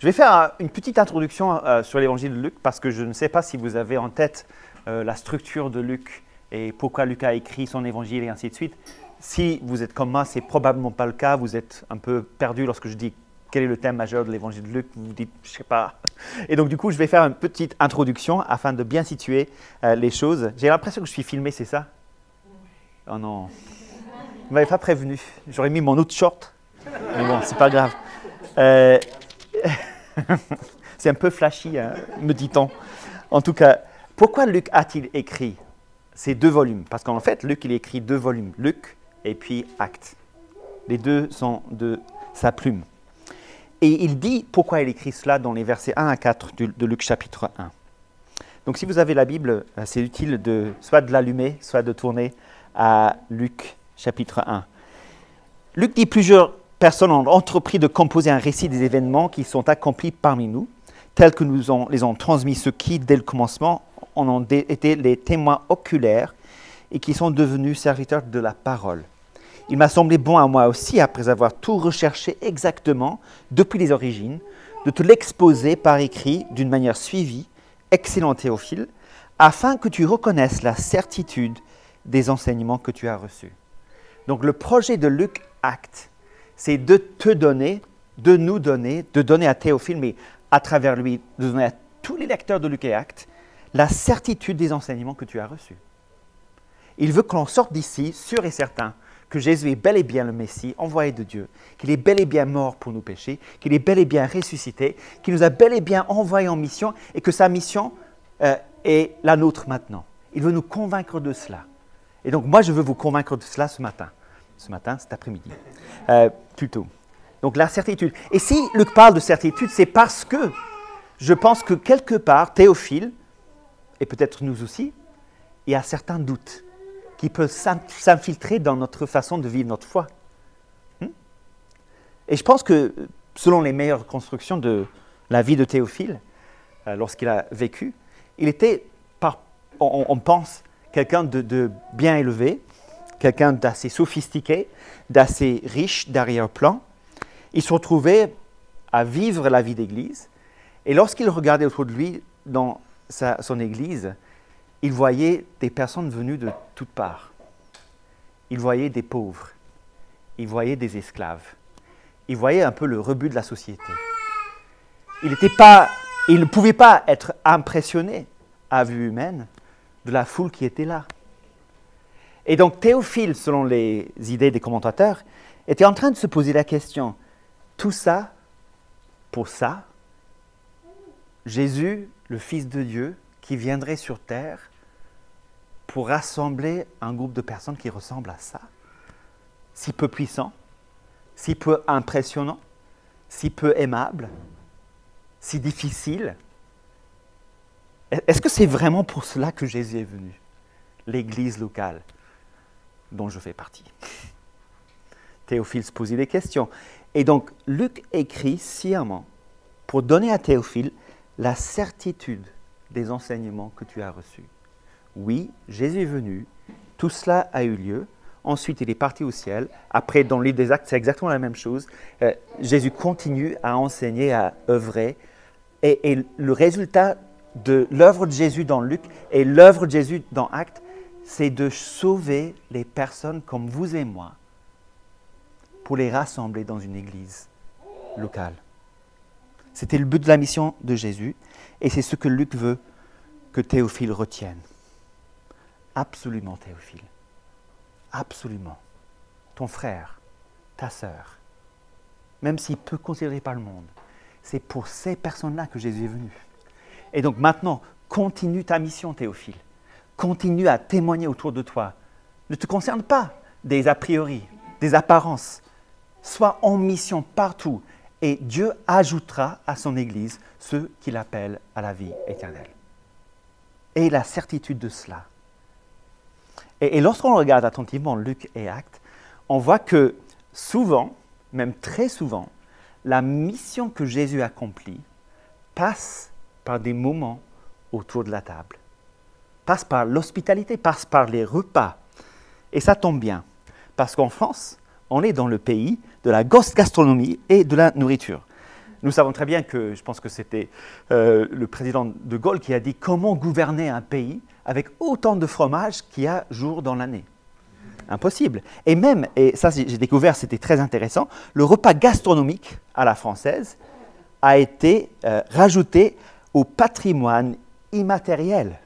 Je vais faire euh, une petite introduction euh, sur l'évangile de Luc parce que je ne sais pas si vous avez en tête euh, la structure de Luc et pourquoi Luc a écrit son évangile et ainsi de suite. Si vous êtes comme moi, c'est probablement pas le cas. Vous êtes un peu perdu lorsque je dis quel est le thème majeur de l'évangile de Luc. Vous vous dites, je sais pas. Et donc du coup, je vais faire une petite introduction afin de bien situer les choses. J'ai l'impression que je suis filmé, c'est ça? Oh non. Vous m'avez pas prévenu. J'aurais mis mon autre short. Mais bon, c'est pas grave. C'est un peu flashy, hein, me dit-on. En tout cas, pourquoi Luc a-t-il écrit ces deux volumes? Parce qu'en fait, Luc, il écrit deux volumes, Luc et puis Actes. Les deux sont de sa plume. Et il dit pourquoi il écrit cela dans les versets 1 à 4 de, Luc chapitre 1. Donc si vous avez la Bible, euh, c'est utile de soit de l'allumer, soit de tourner à Luc chapitre 1. Luc dit plusieurs personnes ont entrepris de composer un récit des événements qui sont accomplis parmi nous, tels que nous les ont transmis ceux qui, dès le commencement, en ont été les témoins oculaires et qui sont devenus serviteurs de la parole. Il m'a semblé bon à moi aussi, après avoir tout recherché exactement depuis les origines, de te l'exposer par écrit d'une manière suivie, excellent Théophile, afin que tu reconnaisses la certitude des enseignements que tu as reçus. Donc le projet de Luc Acte c'est de te donner, de nous donner, de donner à Théophile, mais à travers lui, de donner à tous les lecteurs de Luc et Actes, la certitude des enseignements que tu as reçus. Il veut que l'on sorte d'ici sûr et certain que Jésus est bel et bien le Messie, envoyé de Dieu, qu'il est bel et bien mort pour nous pécher, qu'il est bel et bien ressuscité, qu'il nous a bel et bien envoyé en mission et que sa mission euh, est la nôtre maintenant. Il veut nous convaincre de cela. Et donc moi, je veux vous convaincre de cela ce matin ce matin, cet après-midi, euh, Donc la certitude. Et si Luc parle de certitude, c'est parce que je pense que quelque part, Théophile, et peut-être nous aussi, il y a certains doutes qui peuvent s'infiltrer dans notre façon de vivre notre foi. Hmm? Et je pense que selon les meilleures constructions de la vie de Théophile, euh, lorsqu'il a vécu, il était, on, pense, quelqu'un de bien élevé, quelqu'un d'assez sophistiqué, d'assez riche d'arrière-plan. Il se retrouvait à vivre la vie d'église. Et lorsqu'il regardait autour de lui dans son église, il voyait des personnes venues de toutes parts. Il voyait des pauvres. Il voyait des esclaves. Il voyait un peu le rebut de la société. Il, pas, il ne pouvait pas être impressionné à vue humaine de la foule qui était là. Et donc Théophile, selon les idées des commentateurs, était en train de se poser la question, tout ça pour ça? Jésus, le Fils de Dieu, qui viendrait sur terre pour rassembler un groupe de personnes qui ressemblent à ça? Si peu puissant, si peu impressionnant, si peu aimable, si difficile? Est-ce que c'est vraiment pour cela que Jésus est venu L'Église locale? Dont je fais partie. Théophile se posait des questions. Et donc, Luc écrit sciemment pour donner à Théophile la certitude des enseignements que tu as reçus. Oui, Jésus est venu, tout cela a eu lieu, ensuite il est parti au ciel, après dans l'île des actes c'est exactement la même chose, euh, Jésus continue à enseigner, à œuvrer, et, et le résultat de l'œuvre de Jésus dans Luc et l'œuvre de Jésus dans Actes, c'est de sauver les personnes comme vous et moi pour les rassembler dans une église locale. C'était le but de la mission de Jésus et c'est ce que Luc veut que Théophile retienne. Absolument, Théophile. Absolument. Ton frère, ta sœur, même s'il peut considérer par le monde, c'est pour ces personnes-là que Jésus est venu. Et donc maintenant, continue ta mission, Théophile continue à témoigner autour de toi. Ne te concerne pas des a priori, des apparences. Sois en mission partout et Dieu ajoutera à son Église ceux qu'il appelle à la vie éternelle. Et la certitude de cela. Et, lorsqu'on regarde attentivement Luc et Actes, on voit que souvent, même très souvent, la mission que Jésus accomplit passe par des moments autour de la table passe par l'hospitalité, passe par les repas. Et ça tombe bien, parce qu'en France, on est dans le pays de la gastronomie et de la nourriture. Nous savons très bien que, je pense que c'était euh, le président de Gaulle qui a dit comment gouverner un pays avec autant de fromage qu'il y a jour dans l'année. Impossible. Et même, et ça j'ai découvert, c'était très intéressant, le repas gastronomique à la française a été euh, rajouté au patrimoine immatériel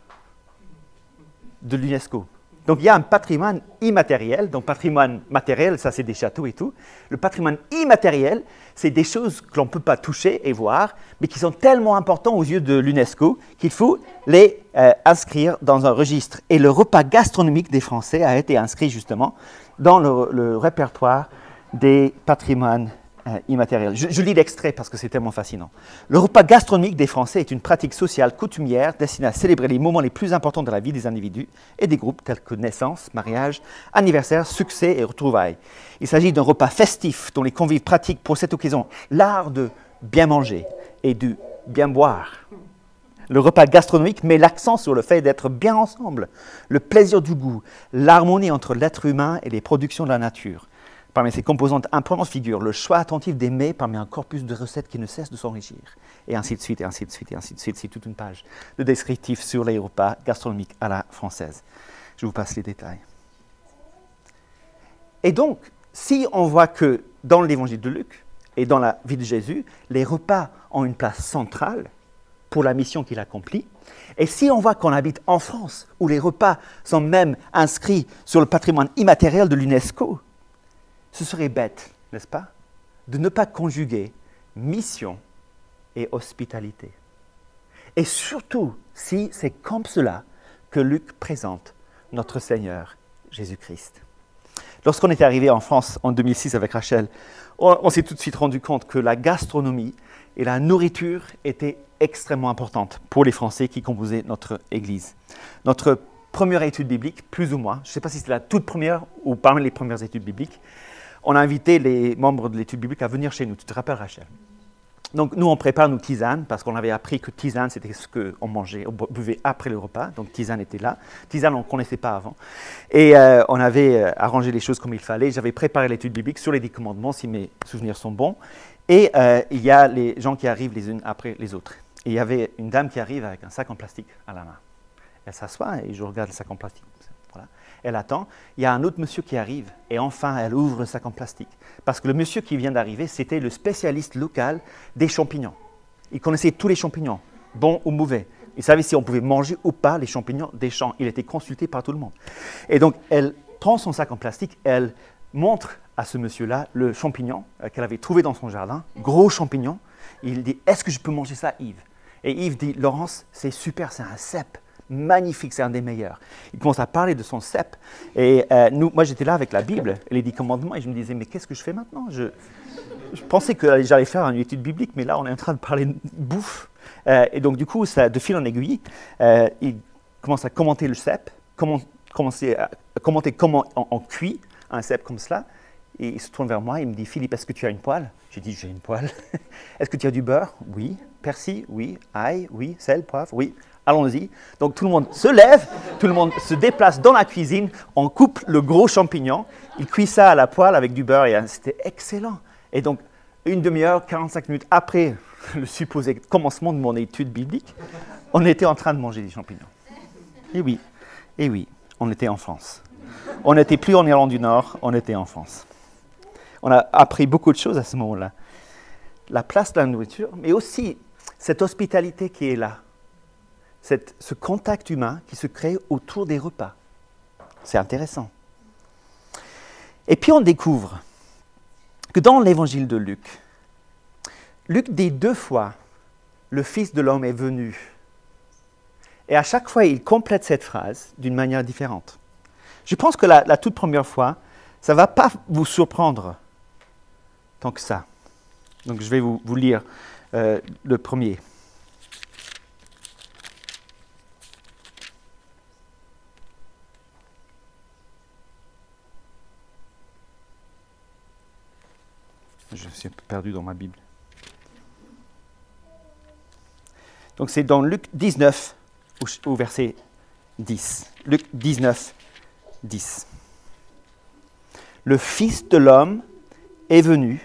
de l'UNESCO. Donc il y a un patrimoine immatériel, donc patrimoine matériel, ça c'est des châteaux et tout. Le patrimoine immatériel, c'est des choses que l'on ne peut pas toucher et voir, mais qui sont tellement importants aux yeux de l'UNESCO qu'il faut les euh, inscrire dans un registre. Et le repas gastronomique des Français a été inscrit justement dans le répertoire des patrimoines euh, immatériel. Je, lis l'extrait parce que c'est tellement fascinant. Le repas gastronomique des Français est une pratique sociale coutumière destinée à célébrer les moments les plus importants de la vie des individus et des groupes tels que naissance, mariage, anniversaire, succès et retrouvailles. Il s'agit d'un repas festif dont les convives pratiquent pour cette occasion l'art de bien manger et de bien boire. Le repas gastronomique met l'accent sur le fait d'être bien ensemble, le plaisir du goût, l'harmonie entre l'être humain et les productions de la nature. Parmi ces composantes importantes figure le choix attentif des mets parmi un corpus de recettes qui ne cesse de s'enrichir. Et ainsi de suite, et ainsi de suite, et ainsi de suite. C'est toute une page de descriptif sur les repas gastronomiques à la française. Je vous passe les détails. Et donc, si on voit que dans l'évangile de Luc et dans la vie de Jésus, les repas ont une place centrale pour la mission qu'il accomplit, et si on voit qu'on habite en France, où les repas sont même inscrits sur le patrimoine immatériel de l'UNESCO, ce serait bête, n'est-ce pas, de ne pas conjuguer mission et hospitalité. Et surtout si c'est comme cela que Luc présente notre Seigneur Jésus-Christ. Lorsqu'on est arrivé en France en 2006 avec Rachel, on, s'est tout de suite rendu compte que la gastronomie et la nourriture étaient extrêmement importantes pour les Français qui composaient notre Église. Notre première étude biblique, plus ou moins, je ne sais pas si c'était la toute première ou parmi les premières études bibliques, on a invité les membres de l'étude biblique à venir chez nous. Tu te rappelles, Rachel? Donc nous, on prépare nos tisanes parce qu'on avait appris que tisane, c'était ce qu'on mangeait, on buvait après le repas. Donc tisane était là. Tisane, on ne connaissait pas avant. Et euh, on avait euh, arrangé les choses comme il fallait. J'avais préparé l'étude biblique sur les dix commandements, si mes souvenirs sont bons. Et euh, il y a les gens qui arrivent les unes après les autres. Et il y avait une dame qui arrive avec un sac en plastique à la main. Elle s'assoit et je regarde le sac en plastique elle attend. Il y a un autre monsieur qui arrive et enfin elle ouvre le sac en plastique. Parce que le monsieur qui vient d'arriver, c'était le spécialiste local des champignons. Il connaissait tous les champignons, bons ou mauvais. Il savait si on pouvait manger ou pas les champignons des champs. Il était consulté par tout le monde. Et donc elle prend son sac en plastique, elle montre à ce monsieur-là le champignon euh, qu'elle avait trouvé dans son jardin, gros champignon. Il dit Est-ce que je peux manger ça, Yves? Et Yves dit Laurence, c'est super, c'est un cèpe magnifique, c'est un des meilleurs. Il commence à parler de son cep. Et euh, moi, j'étais là avec la Bible, les dix commandements, et je me disais, mais qu'est-ce que je fais maintenant? Je, pensais que j'allais faire une étude biblique, mais là, on est en train de parler bouffe. Euh, et donc, du coup, ça, de fil en aiguille, euh, il commence à commenter le cep, comment, commenter comment on, cuit un cep comme cela. Et il se tourne vers moi, il me dit, Philippe, est-ce que tu as une poêle? J'ai dit, j'ai une poêle. est-ce que tu as du beurre? Oui. Persil? Oui. Ail? Oui. Sel, poivre? Oui allons-y. Donc tout le monde se lève, tout le monde se déplace dans la cuisine, on coupe le gros champignon, il cuit ça à la poêle avec du beurre, et c'était excellent. Et donc, une demi-heure, 45 minutes après le supposé commencement de mon étude biblique, on était en train de manger des champignons. Et oui, et oui, on était en France. On n'était plus en Irlande du Nord, on était en France. On a appris beaucoup de choses à ce moment-là. La place de la nourriture, mais aussi cette hospitalité qui est là ce contact humain qui se crée autour des repas. C'est intéressant. Et puis on découvre que dans l'évangile de Luc, Luc dit deux fois, le Fils de l'homme est venu. Et à chaque fois, il complète cette phrase d'une manière différente. Je pense que la, toute première fois, ça ne va pas vous surprendre tant que ça. Donc je vais vous, lire euh, le premier. Je suis perdu dans ma Bible. Donc c'est dans Luc 19, au, verset 10. Luc 19, 10. Le Fils de l'homme est venu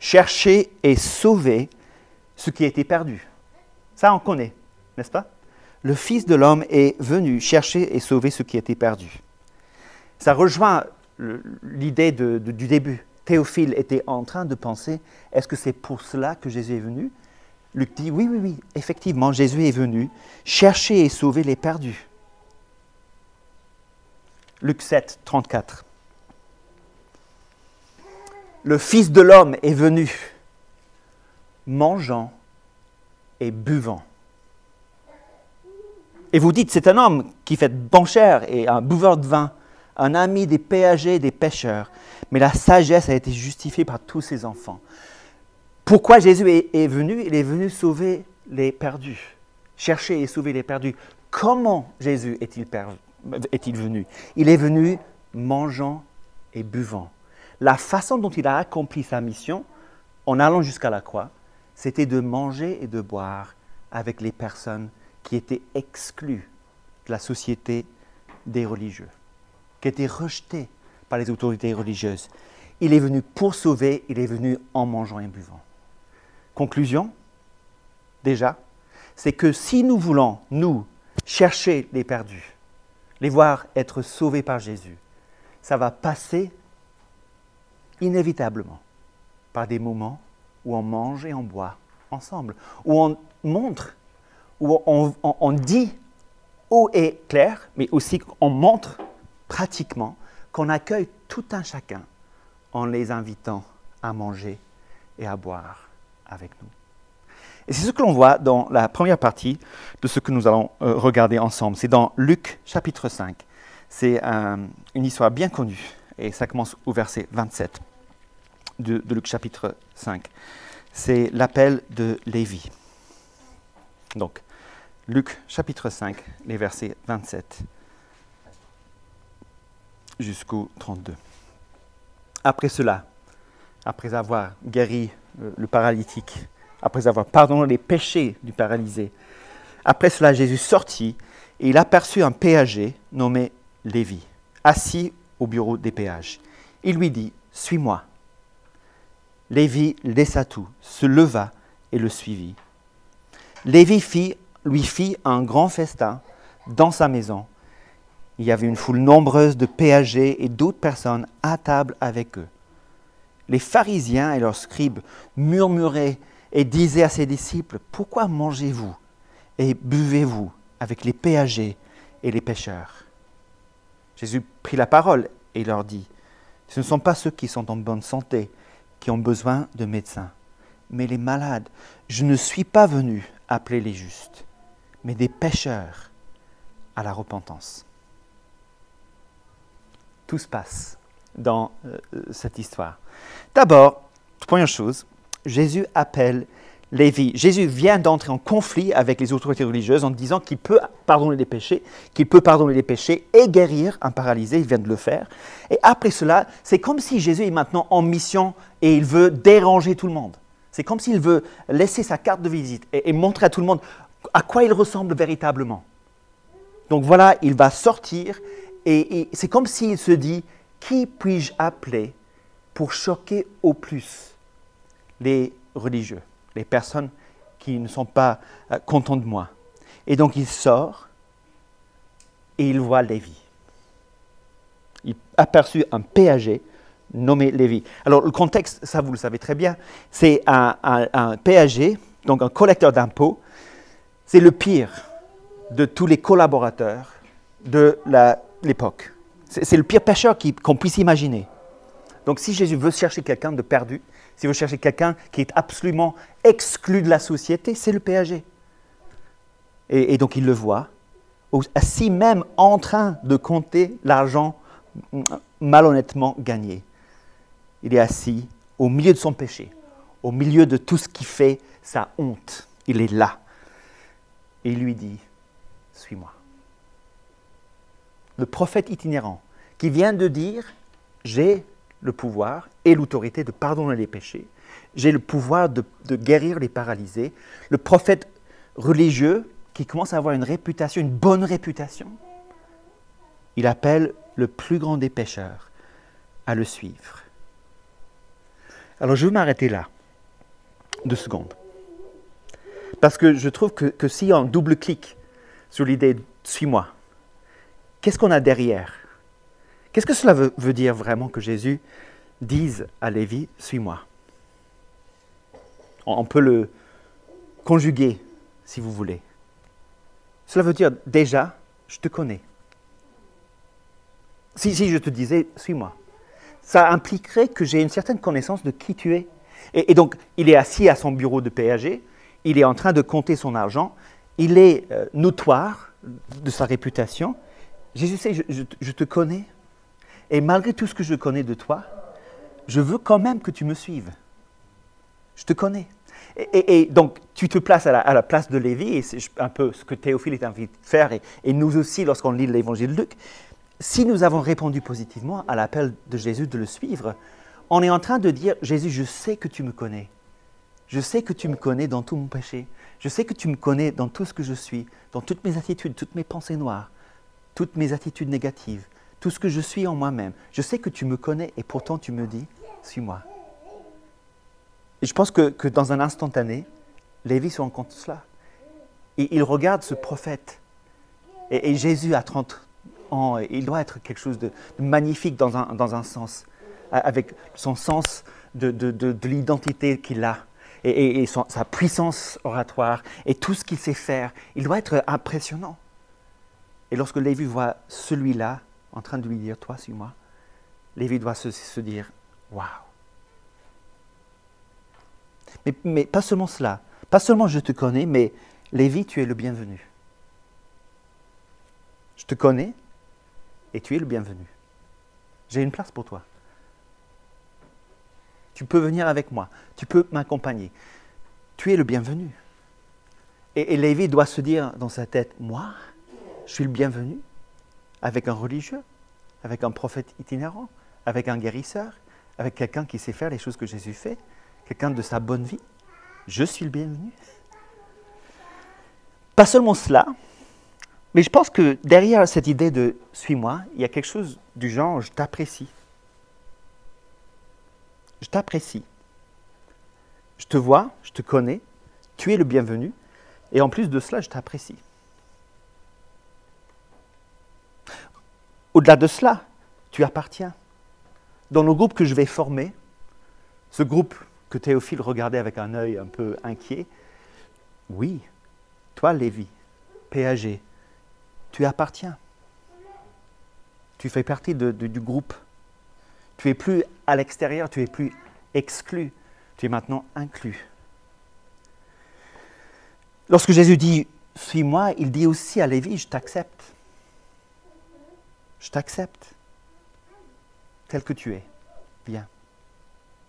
chercher et sauver ce qui était perdu. Ça, on connaît, n'est-ce pas? Le Fils de l'homme est venu chercher et sauver ce qui était perdu. Ça rejoint l'idée du début. Théophile était en train de penser, est-ce que c'est pour cela que Jésus est venu? Luc dit, oui, oui, oui, effectivement, Jésus est venu chercher et sauver les perdus. Luc 7, 34. Le Fils de l'homme est venu mangeant et buvant. Et vous dites, c'est un homme qui fait banchère et un buveur de vin, un ami des péagers et des pêcheurs. Mais la sagesse a été justifiée par tous ses enfants. Pourquoi Jésus est, venu? Il est venu sauver les perdus, chercher et sauver les perdus. Comment Jésus est-il est venu? Il est venu mangeant et buvant. La façon dont il a accompli sa mission, en allant jusqu'à la croix, c'était de manger et de boire avec les personnes qui étaient exclues de la société des religieux, qui étaient rejetées par les autorités religieuses. Il est venu pour sauver, il est venu en mangeant et buvant. Conclusion, déjà, c'est que si nous voulons, nous, chercher les perdus, les voir être sauvés par Jésus, ça va passer inévitablement par des moments où on mange et on boit ensemble, où on montre, où on, dit haut et clair, mais aussi qu'on montre pratiquement qu'on accueille tout un chacun en les invitant à manger et à boire avec nous. Et c'est ce que l'on voit dans la première partie de ce que nous allons euh, regarder ensemble. C'est dans Luc chapitre 5. C'est une histoire bien connue et ça commence au verset 27 de, Luc chapitre 5. C'est l'appel de Lévi. Donc, Luc chapitre 5, les versets 27 jusqu'au 32. Après cela, après avoir guéri le paralytique, après avoir pardonné les péchés du paralysé. Après cela, Jésus sortit et il aperçut un péager nommé Lévi, assis au bureau des péages. Il lui dit, Suis-moi. Lévi laissa tout, se leva et le suivit. Lévi fit, lui fit un grand festin dans sa maison. Il y avait une foule nombreuse de péagers et d'autres personnes à table avec eux les pharisiens et leurs scribes murmuraient et disaient à ses disciples, Pourquoi mangez-vous et buvez-vous avec les péagers et les pêcheurs? Jésus prit la parole et leur dit, Ce ne sont pas ceux qui sont en bonne santé qui ont besoin de médecins, mais les malades. Je ne suis pas venu appeler les justes, mais des pécheurs à la repentance. Tout se passe dans euh, cette histoire. D'abord, première chose, Jésus appelle Lévi. Jésus vient d'entrer en conflit avec les autorités religieuses en disant qu'il peut pardonner les péchés, qu'il peut pardonner les péchés et guérir un paralysé, il vient de le faire. Et après cela, c'est comme si Jésus est maintenant en mission et il veut déranger tout le monde. C'est comme s'il veut laisser sa carte de visite et, montrer à tout le monde à quoi il ressemble véritablement. Donc voilà, il va sortir et c'est comme s'il se dit, qui puis-je appeler pour choquer au plus les religieux, les personnes qui ne sont pas euh, contents de moi. Et donc il sort et il voit Lévi. Il aperçut un péager nommé Lévi. Alors le contexte, ça vous le savez très bien, c'est un, un, péager, donc un collecteur d'impôts. C'est le pire de tous les collaborateurs de l'époque. C'est le pire pécheur qu'on puisse imaginer. Donc si Jésus veut chercher quelqu'un de perdu, s'il veut chercher quelqu'un qui est absolument exclu de la société, c'est le péager. Et, donc il le voit, assis même en train de compter l'argent malhonnêtement gagné. Il est assis au milieu de son péché, au milieu de tout ce qui fait sa honte. Il est là. Et il lui dit, suis-moi. Le prophète itinérant qui vient de dire, j'ai le pouvoir et l'autorité de pardonner les péchés. J'ai le pouvoir de, guérir les paralysés. Le prophète religieux qui commence à avoir une réputation, une bonne réputation, il appelle le plus grand des pécheurs à le suivre. Alors je vais m'arrêter là, deux secondes. Parce que je trouve que, que si on double-clique sur l'idée suis-moi, qu'est-ce qu'on a derrière? Qu'est-ce que cela veut, dire vraiment que Jésus dise à Lévi, suis-moi? On, peut le conjuguer, si vous voulez. Cela veut dire déjà, je te connais. Si, je te disais, suis-moi, ça impliquerait que j'ai une certaine connaissance de qui tu es. Et, et, donc, il est assis à son bureau de péager, il est en train de compter son argent, il est euh, notoire de sa réputation. Jésus sait, je, te connais, et malgré tout ce que je connais de toi, je veux quand même que tu me suives. Je te connais. Et, donc, tu te places à la, à la place de Lévi, et c'est un peu ce que Théophile est invité de faire, et, et nous aussi lorsqu'on lit l'évangile de Luc. Si nous avons répondu positivement à l'appel de Jésus de le suivre, on est en train de dire, Jésus, je sais que tu me connais. Je sais que tu me connais dans tout mon péché. Je sais que tu me connais dans tout ce que je suis, dans toutes mes attitudes, toutes mes pensées noires, toutes mes attitudes négatives, tout ce que je suis en moi-même. Je sais que tu me connais et pourtant tu me dis, suis-moi. Et je pense que, que, dans un instantané, Lévi se rend compte de cela. Et il regarde ce prophète. Et, et Jésus a 30 ans, il doit être quelque chose de, magnifique dans un, dans un, sens, avec son sens de, de, de l'identité qu'il a. Et, et, et sa puissance oratoire et tout ce qu'il sait faire, il doit être impressionnant. Et lorsque Lévi voit celui-là en train de lui dire Toi, suis-moi, Lévi doit se, dire Waouh mais, pas seulement cela, pas seulement je te connais, mais Lévi, tu es le bienvenu. Je te connais et tu es le bienvenu. J'ai une place pour toi. Tu peux venir avec moi, tu peux m'accompagner. Tu es le bienvenu. Et Lévi doit se dire dans sa tête Moi, je suis le bienvenu avec un religieux, avec un prophète itinérant, avec un guérisseur, avec quelqu'un qui sait faire les choses que Jésus fait quelqu'un de sa bonne vie, je suis le bienvenu. Pas seulement cela, mais je pense que derrière cette idée de suis-moi, il y a quelque chose du genre je t'apprécie. Je t'apprécie. Je te vois, je te connais, tu es le bienvenu, et en plus de cela, je t'apprécie. Au-delà de cela, tu appartiens. Dans le groupe que je vais former, ce groupe que Théophile regardait avec un œil un peu inquiet. Oui, toi, Lévi, péagé, tu appartiens. Tu fais partie du groupe. Tu es plus à l'extérieur, tu es plus exclu, tu es maintenant inclus. Lorsque Jésus dit Suis-moi, il dit aussi à Lévi Je t'accepte. Je t'accepte tel que tu es. Viens,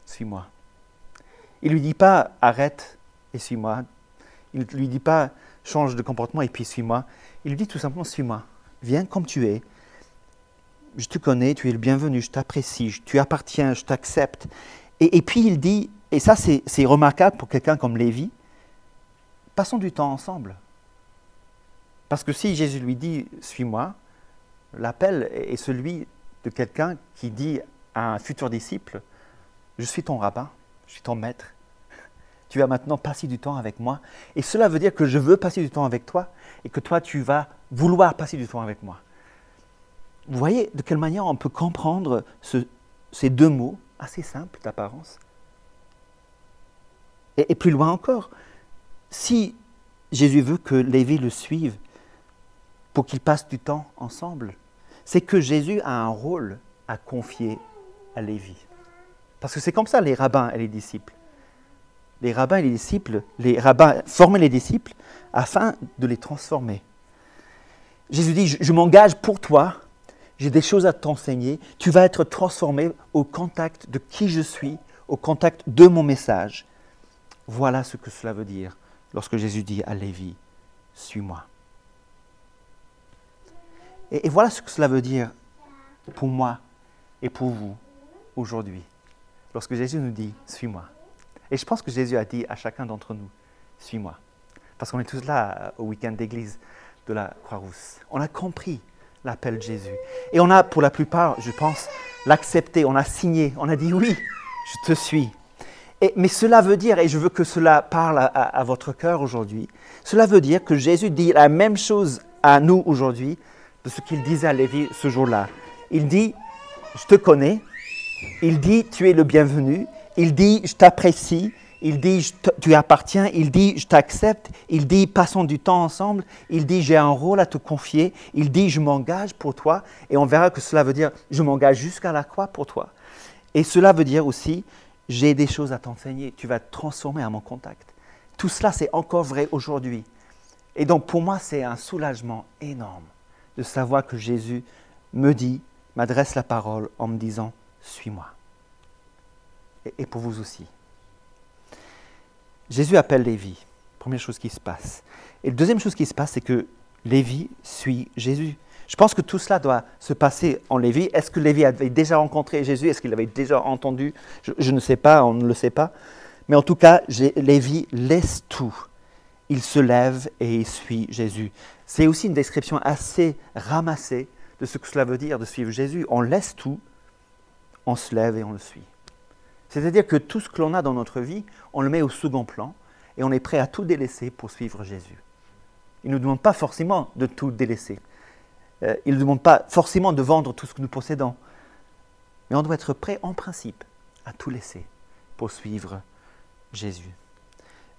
suis-moi. Il ne lui dit pas arrête et suis-moi. Il ne lui dit pas change de comportement et puis suis-moi. Il lui dit tout simplement suis-moi. Viens comme tu es. Je te connais, tu es le bienvenu, je t'apprécie, tu appartiens, je t'accepte. Et, puis il dit, et ça c'est remarquable pour quelqu'un comme Lévi, passons du temps ensemble. Parce que si Jésus lui dit suis-moi, l'appel est celui de quelqu'un qui dit à un futur disciple, je suis ton rabbin je suis ton maître. Tu vas maintenant passer du temps avec moi. Et cela veut dire que je veux passer du temps avec toi et que toi, tu vas vouloir passer du temps avec moi. Vous voyez de quelle manière on peut comprendre ce, ces deux mots, assez simples d'apparence? Et, et, plus loin encore, si Jésus veut que Lévi le suive pour qu'ils passent du temps ensemble, c'est que Jésus a un rôle à confier à Lévi. Parce que c'est comme ça les rabbins et les disciples. Les rabbins et les disciples, les rabbins formaient les disciples afin de les transformer. Jésus dit, je, je m'engage pour toi, j'ai des choses à t'enseigner, tu vas être transformé au contact de qui je suis, au contact de mon message. Voilà ce que cela veut dire lorsque Jésus dit à Lévi, suis-moi. Et, voilà ce que cela veut dire pour moi et pour vous aujourd'hui lorsque Jésus nous dit Suis-moi. Et je pense que Jésus a dit à chacun d'entre nous Suis-moi. Parce qu'on est tous là au week-end d'église de la Croix-Rousse. On a compris l'appel de Jésus. Et on a, pour la plupart, je pense, l'accepté, on a signé, on a dit Oui, je te suis. mais cela veut dire, et je veux que cela parle à, votre cœur aujourd'hui, cela veut dire que Jésus dit la même chose à nous aujourd'hui de ce qu'il disait à Lévi ce jour-là. Il dit, je te connais. Il dit, tu es le bienvenu. Il dit, je t'apprécie. Il dit, tu appartiens. Il dit, je t'accepte. Il dit, passons du temps ensemble. Il dit, j'ai un rôle à te confier. Il dit, je m'engage pour toi. Et on verra que cela veut dire, je m'engage jusqu'à la croix pour toi. Et cela veut dire aussi, j'ai des choses à t'enseigner, tu vas te transformer à mon contact. Tout cela, c'est encore vrai aujourd'hui. Et donc pour moi, c'est un soulagement énorme de savoir que Jésus me dit, m'adresse la parole en me disant, suis-moi. Et, pour vous aussi. Jésus appelle Lévi, première chose qui se passe. Et la deuxième chose qui se passe, c'est que Lévi suit Jésus. Je pense que tout cela doit se passer en Lévi. Est-ce que Lévi avait déjà rencontré Jésus? Est-ce qu'il avait déjà entendu? Je, ne sais pas, on ne le sait pas. Mais en tout cas, Lévi laisse tout. Il se lève et il suit Jésus. C'est aussi une description assez ramassée de ce que cela veut dire de suivre Jésus. On laisse tout, on se lève et on le suit. C'est-à-dire que tout ce que l'on a dans notre vie, on le met au second plan et on est prêt à tout délaisser pour suivre Jésus. Il ne nous demande pas forcément de tout délaisser. Euh, il ne demande pas forcément de vendre tout ce que nous possédons. Mais on doit être prêt en principe à tout laisser pour suivre Jésus.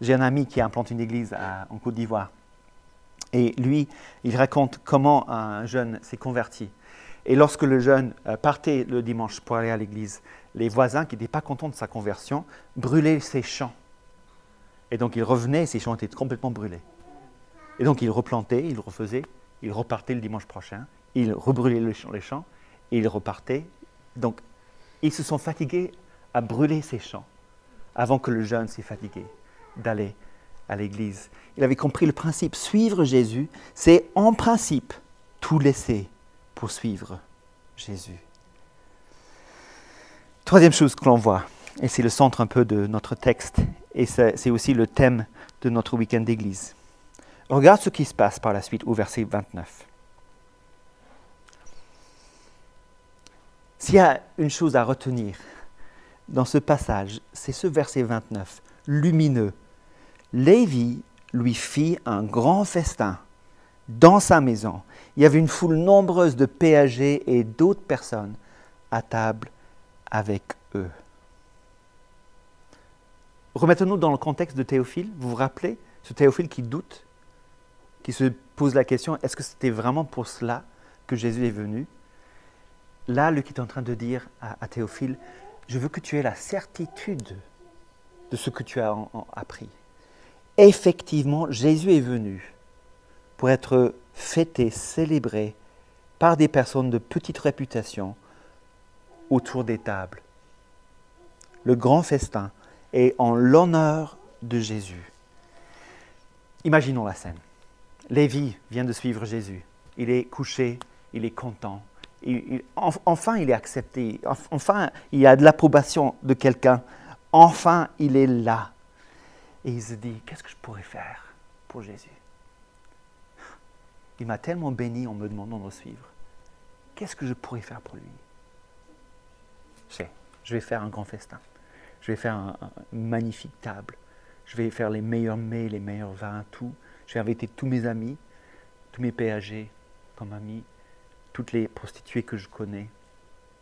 J'ai un ami qui implante une église en Côte d'Ivoire. Et lui, il raconte comment un jeune s'est converti. Et lorsque le jeune euh, partait le dimanche pour aller à l'église, les voisins qui n'étaient pas contents de sa conversion brûlaient ses champs. Et donc il revenait ses champs étaient complètement brûlés. Et donc il replantait, il refaisait, il repartait le dimanche prochain, il rebrûlait les champs, et il repartait. Donc, ils se sont fatigués à brûler ces champs avant que le jeune s'est fatigué d'aller à l'église. Il avait compris le principe. Suivre Jésus, c'est en principe tout laisser pour suivre Jésus. Troisième chose que l'on voit, et c'est le centre un peu de notre texte, et c'est aussi le thème de notre week-end d'église. Regarde ce qui se passe par la suite au verset 29. S'il y a une chose à retenir dans ce passage, c'est ce verset 29, lumineux. Lévi lui fit un grand festin dans sa maison. Il y avait une foule nombreuse de péagers et d'autres personnes à table avec eux. Remettons-nous dans le contexte de Théophile. Vous vous rappelez ce Théophile qui doute qui se pose la question, est-ce que c'était vraiment pour cela que Jésus est venu? Là, Luc est en train de dire à, Théophile, je veux que tu aies la certitude de ce que tu as appris. Effectivement, Jésus est venu pour être fêté, célébré par des personnes de petite réputation autour des tables. Le grand festin est en l'honneur de Jésus. Imaginons la scène. Lévi vient de suivre Jésus. Il est couché, il est content. enfin, il est accepté. Enfin, il a de l'approbation de quelqu'un. Enfin, il est là. Et il se dit, qu'est-ce que je pourrais faire pour Jésus? Il m'a tellement béni en me demandant de le suivre. Qu'est-ce que je pourrais faire pour lui? Je je vais faire un grand festin. Je vais faire une magnifique table. Je vais faire les meilleurs mets, les meilleurs vins, tout. Je vais inviter tous mes amis, tous mes PAG comme amis, toutes les prostituées que je connais,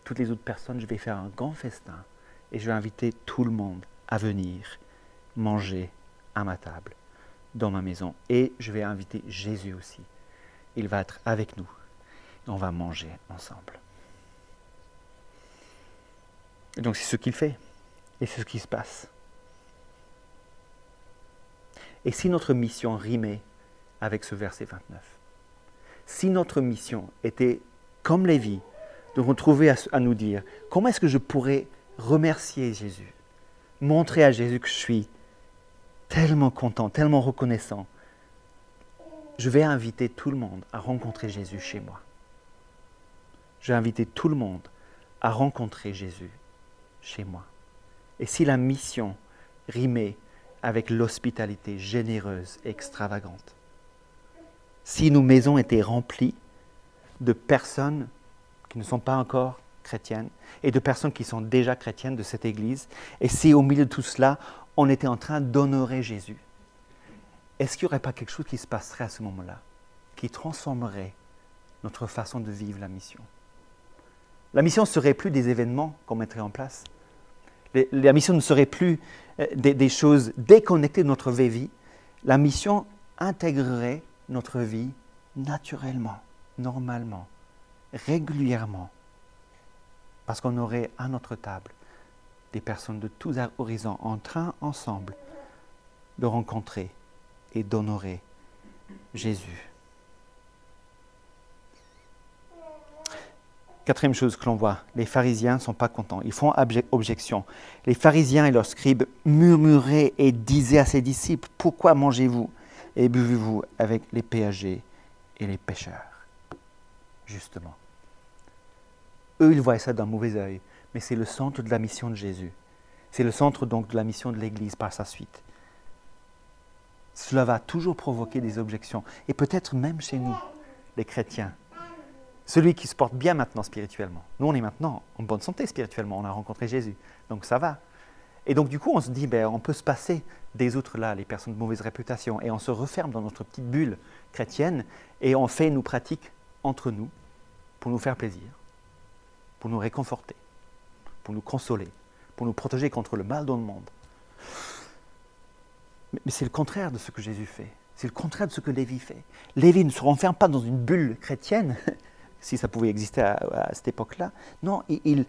toutes les autres personnes. Je vais faire un grand festin et je vais inviter tout le monde à venir manger à ma table, dans ma maison. Et je vais inviter Jésus aussi. Il va être avec nous. On va manger ensemble. Et donc c'est ce qu'il fait. Et c'est ce qui se passe. Et si notre mission rimait avec ce verset 29 Si notre mission était, comme Lévi, de retrouver à, nous dire, comment est-ce que je pourrais remercier Jésus Montrer à Jésus que je suis tellement content, tellement reconnaissant. Je vais inviter tout le monde à rencontrer Jésus chez moi. Je vais inviter tout le monde à rencontrer Jésus chez moi. Et si la mission rimait avec l'hospitalité généreuse et extravagante. Si nos maisons étaient remplies de personnes qui ne sont pas encore chrétienne et de personnes qui sont déjà chrétiennes de cette Église. Et si au milieu de tout cela, on était en train d'honorer Jésus, est-ce qu'il n'y aurait pas quelque chose qui se passerait à ce moment-là, qui transformerait notre façon de vivre la mission? La mission ne serait plus des événements qu'on mettrait en place. La mission ne serait plus euh, des, choses déconnectées de notre vie. La mission intégrerait notre vie naturellement, normalement, régulièrement. Parce qu'on aurait à notre table des personnes de tous horizons en train ensemble de rencontrer et d'honorer Jésus. Quatrième chose que l'on voit, les pharisiens ne sont pas contents, ils font objection. Les pharisiens et leurs scribes murmuraient et disaient à ses disciples, pourquoi mangez-vous et buvez-vous avec les péagers et les pêcheurs? Justement. Eux, ils voient ça d'un mauvais œil, mais c'est le centre de la mission de Jésus. C'est le centre donc de la mission de l'Église par sa suite. Cela va toujours provoquer des objections, et peut-être même chez nous, les chrétiens. Celui qui se porte bien maintenant spirituellement. Nous, on est maintenant en bonne santé spirituellement, on a rencontré Jésus, donc ça va. Et donc du coup, on se dit, ben, on peut se passer des autres là, les personnes de mauvaise réputation, et on se referme dans notre petite bulle chrétienne, et on fait nos pratiques entre nous pour nous faire plaisir, pour nous réconforter, pour nous consoler, pour nous protéger contre le mal dans le monde. Mais c'est le contraire de ce que Jésus fait. C'est le contraire de ce que Lévi fait. Lévi ne se renferme pas dans une bulle chrétienne, si ça pouvait exister à, cette époque-là. Non, il,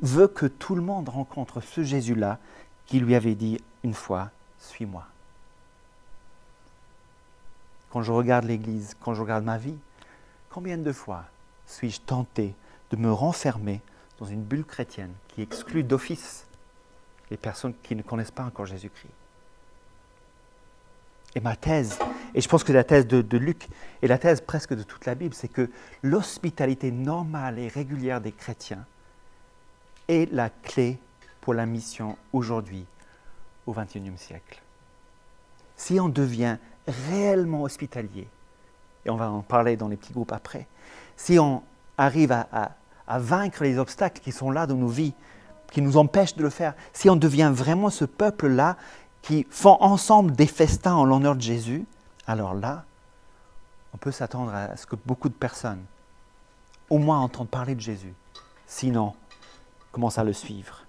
veut que tout le monde rencontre ce Jésus-là qui lui avait dit une fois, suis-moi. Quand je regarde l'Église, quand je regarde ma vie, combien de fois suis-je tenté de me renfermer dans une bulle chrétienne qui exclut d'office les personnes qui ne connaissent pas encore Jésus-Christ Et ma thèse, et je pense que la thèse de, Luc et la thèse presque de toute la Bible, c'est que l'hospitalité normale et régulière des chrétiens est la clé pour la mission aujourd'hui, au XXIe siècle. Si on devient réellement hospitalier, et on va en parler dans les petits groupes après, si on arrive à, vaincre les obstacles qui sont là dans nos vies, qui nous empêchent de le faire, si on devient vraiment ce peuple-là qui font ensemble des festins en l'honneur de Jésus, alors là, on peut s'attendre à ce que beaucoup de personnes au moins entendent parler de Jésus. Sinon, commencent à le suivre?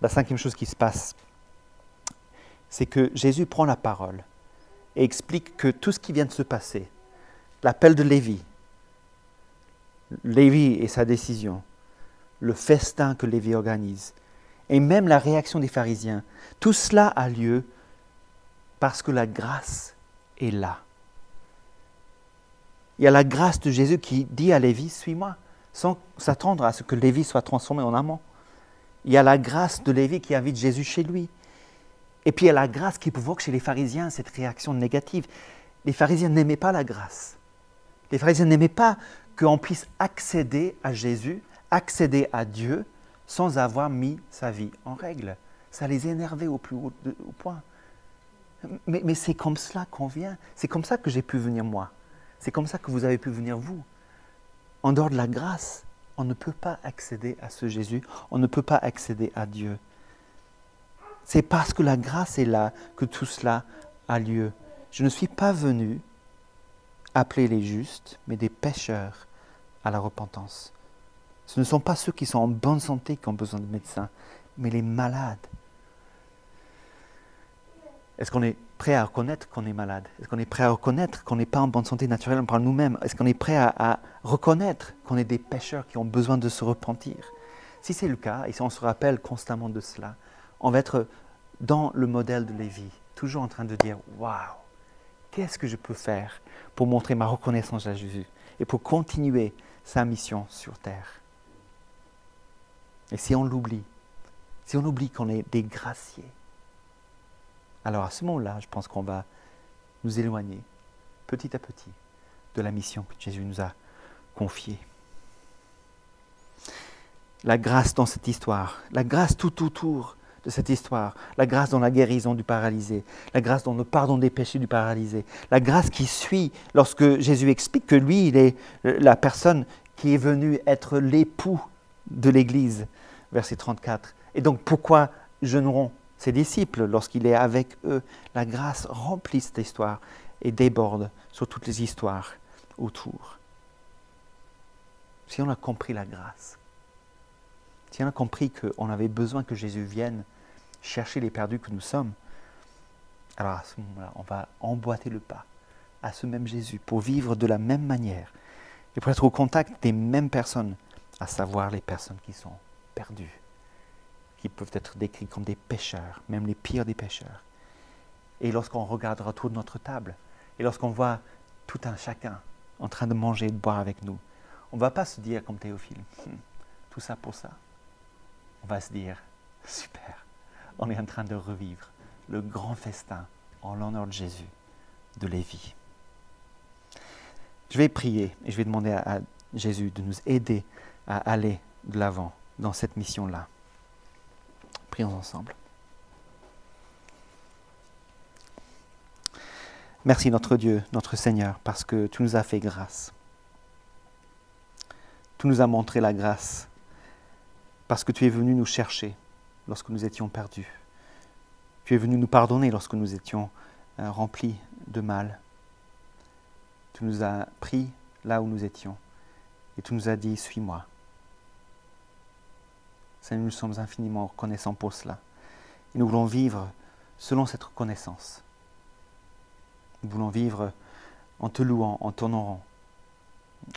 La cinquième chose qui se passe, c'est que Jésus prend la parole et explique que tout ce qui vient de se passer, l'appel de Lévi, Lévi et sa décision, le festin que Lévi organise, et même la réaction des pharisiens, tout cela a lieu parce que la grâce est là. Il y a la grâce de Jésus qui dit à Lévi, suis-moi sans s'attendre à ce que Lévi soit transformé en amant. Il y a la grâce de Lévi qui invite Jésus chez lui. Et puis il y a la grâce qui provoque chez les pharisiens cette réaction négative. Les pharisiens n'aimaient pas la grâce. Les pharisiens n'aimaient pas qu'on puisse accéder à Jésus, accéder à Dieu, sans avoir mis sa vie en règle. Ça les énervait au plus haut point. Mais, mais c'est comme cela qu'on vient. C'est comme ça que j'ai pu venir moi. C'est comme ça que vous avez pu venir vous. En dehors de la grâce, on ne peut pas accéder à ce Jésus, on ne peut pas accéder à Dieu. C'est parce que la grâce est là que tout cela a lieu. Je ne suis pas venu appeler les justes, mais des pécheurs à la repentance. Ce ne sont pas ceux qui sont en bonne santé qui ont besoin de médecins, mais les malades. Est-ce qu'on est prêt à reconnaître qu'on est malade? Est-ce qu'on est prêt à reconnaître qu'on n'est pas en bonne santé naturelle par nous-mêmes? Est-ce qu'on est prêt à, reconnaître qu'on est des pécheurs qui ont besoin de se repentir? Si c'est le cas, et si on se rappelle constamment de cela, on va être dans le modèle de Lévi, toujours en train de dire Waouh, qu'est-ce que je peux faire pour montrer ma reconnaissance à Jésus et pour continuer sa mission sur terre? Et si on l'oublie, si on oublie qu'on est des graciés, alors à ce moment-là, je pense qu'on va nous éloigner petit à petit de la mission que Jésus nous a confiée. La grâce dans cette histoire, la grâce tout autour de cette histoire, la grâce dans la guérison du paralysé, la grâce dans le pardon des péchés du paralysé, la grâce qui suit lorsque Jésus explique que lui, il est la personne qui est venu être l'époux de l'Église, verset 34. Et donc pourquoi jeûneront ses disciples lorsqu'il est avec eux? La grâce remplit cette histoire et déborde sur toutes les histoires autour. Si on a compris la grâce, si on a compris qu'on avait besoin que Jésus vienne chercher les perdus que nous sommes, alors à ce moment-là, on va emboîter le pas à ce même Jésus pour vivre de la même manière et pour être au contact des mêmes personnes, à savoir les personnes qui sont perdues, qui peuvent être décrites comme des pécheurs, même les pires des pécheurs. Et lorsqu'on regardera autour de notre table, et lorsqu'on voit tout un chacun en train de manger et de boire avec nous, on ne va pas se dire comme Théophile, tout ça pour ça. On va se dire, super, on est en train de revivre le grand festin en l'honneur de Jésus, de Lévi. Je vais prier et je vais demander à, Jésus de nous aider à aller de l'avant dans cette mission-là. Prions ensemble. Merci notre Dieu, notre Seigneur, parce que tu nous as fait grâce. Tu nous as montré la grâce, parce que tu es venu nous chercher lorsque nous étions perdus. Tu es venu nous pardonner lorsque nous étions euh, remplis de mal. Tu nous as pris là où nous étions et tu nous as dit, suis-moi. Nous sommes infiniment reconnaissants pour cela. Et nous voulons vivre selon cette reconnaissance. Nous voulons vivre en te louant, en t'honorant,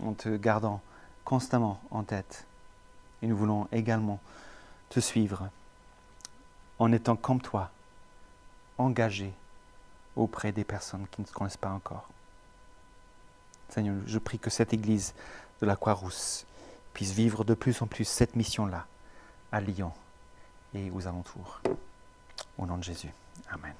en te gardant constamment en tête. Et nous voulons également te suivre en étant comme toi, engagés auprès des personnes qui ne te connaissent pas encore. Seigneur, je prie que cette Église de la Croix-Rousse puisse vivre de plus en plus cette mission-là à Lyon et aux alentours. Au nom de Jésus. Amen.